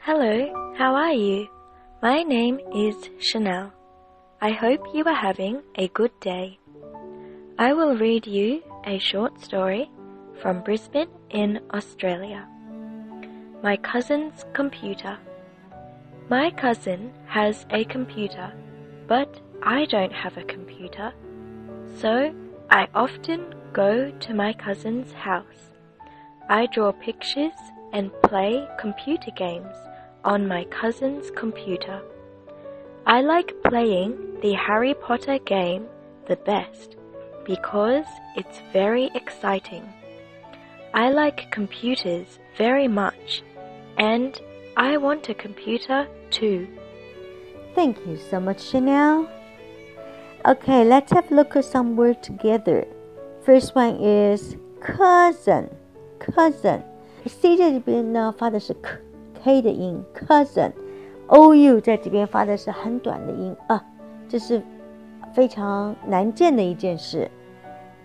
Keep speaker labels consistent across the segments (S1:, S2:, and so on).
S1: Hello, how are you? My name is Chanel. I hope you are having a good day. I will read you a short story from Brisbane in Australia. My cousin's computer. My cousin has a computer, but I don't have a computer. So I often go to my cousin's house. I draw pictures and play computer games on my cousin's computer. I like playing the Harry Potter game the best because it's very exciting. I like computers very much and I want a computer too.
S2: Thank you so much, Chanel. Okay, let's have a look at some words together. First one is cousin, cousin. C 在这边呢发的是 k 的音，cousin，o u 在这边发的是很短的音啊，这是非常难见的一件事。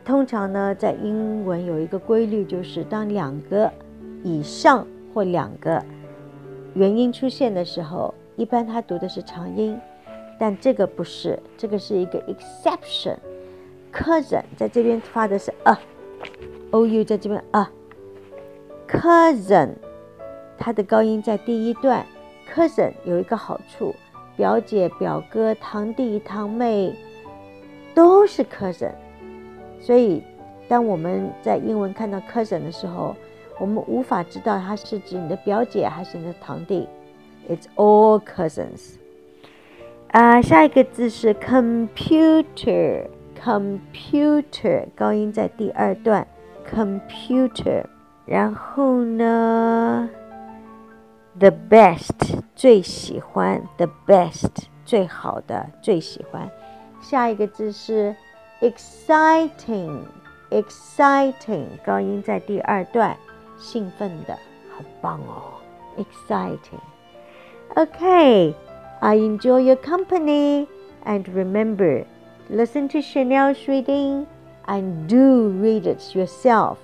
S2: 通常呢，在英文有一个规律，就是当两个以上或两个元音出现的时候，一般它读的是长音。但这个不是，这个是一个 exception。cousin 在这边发的是 a，o u 在这边 a。Cousin 它的高音在第一段。cousin 有一个好处，表姐、表哥、堂弟、堂妹都是 cousin。所以，当我们在英文看到 cousin 的时候，我们无法知道它是指你的表姐还是你的堂弟。It's all cousins。啊，下一个字是 computer，computer 高音在第二段，computer。然后呢，the best 最喜欢，the best 最好的，最喜欢。下一个字是 exciting，exciting 高音在第二段，兴奋的，好棒哦，exciting。Okay. I enjoy your company. And remember, listen to Chanel's reading and do read it yourself.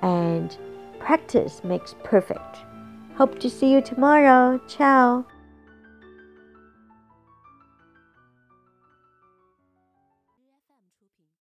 S2: And practice makes perfect. Hope to see you tomorrow. Ciao.